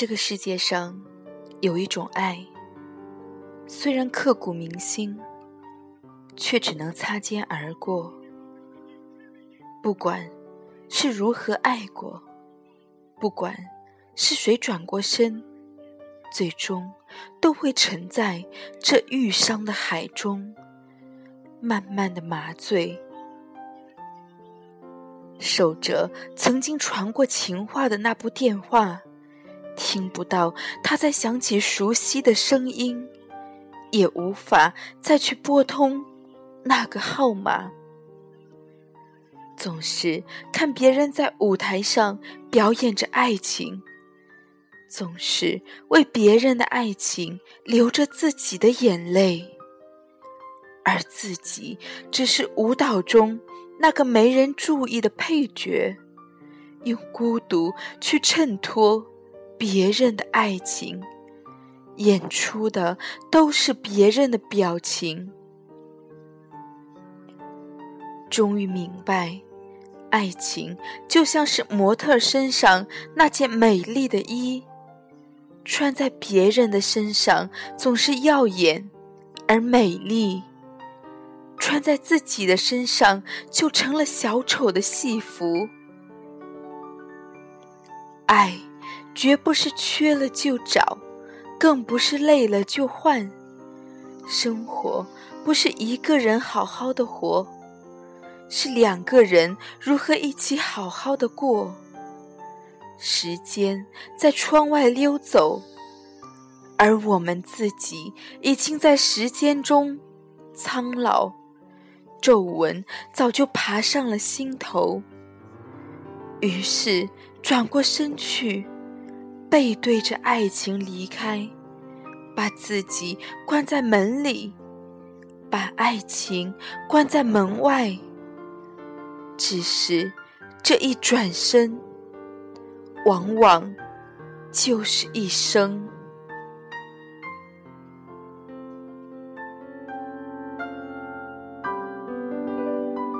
这个世界上有一种爱，虽然刻骨铭心，却只能擦肩而过。不管是如何爱过，不管是谁转过身，最终都会沉在这愈伤的海中，慢慢的麻醉。守着曾经传过情话的那部电话，听不到他在响起熟悉的声音，也无法再去拨通那个号码。总是看别人在舞台上表演着爱情，总是为别人的爱情流着自己的眼泪，而自己只是舞蹈中。那个没人注意的配角，用孤独去衬托别人的爱情，演出的都是别人的表情。终于明白，爱情就像是模特身上那件美丽的衣，穿在别人的身上总是耀眼而美丽。穿在自己的身上，就成了小丑的戏服。爱，绝不是缺了就找，更不是累了就换。生活不是一个人好好的活，是两个人如何一起好好的过。时间在窗外溜走，而我们自己已经在时间中苍老。皱纹早就爬上了心头，于是转过身去，背对着爱情离开，把自己关在门里，把爱情关在门外。只是这一转身，往往就是一生。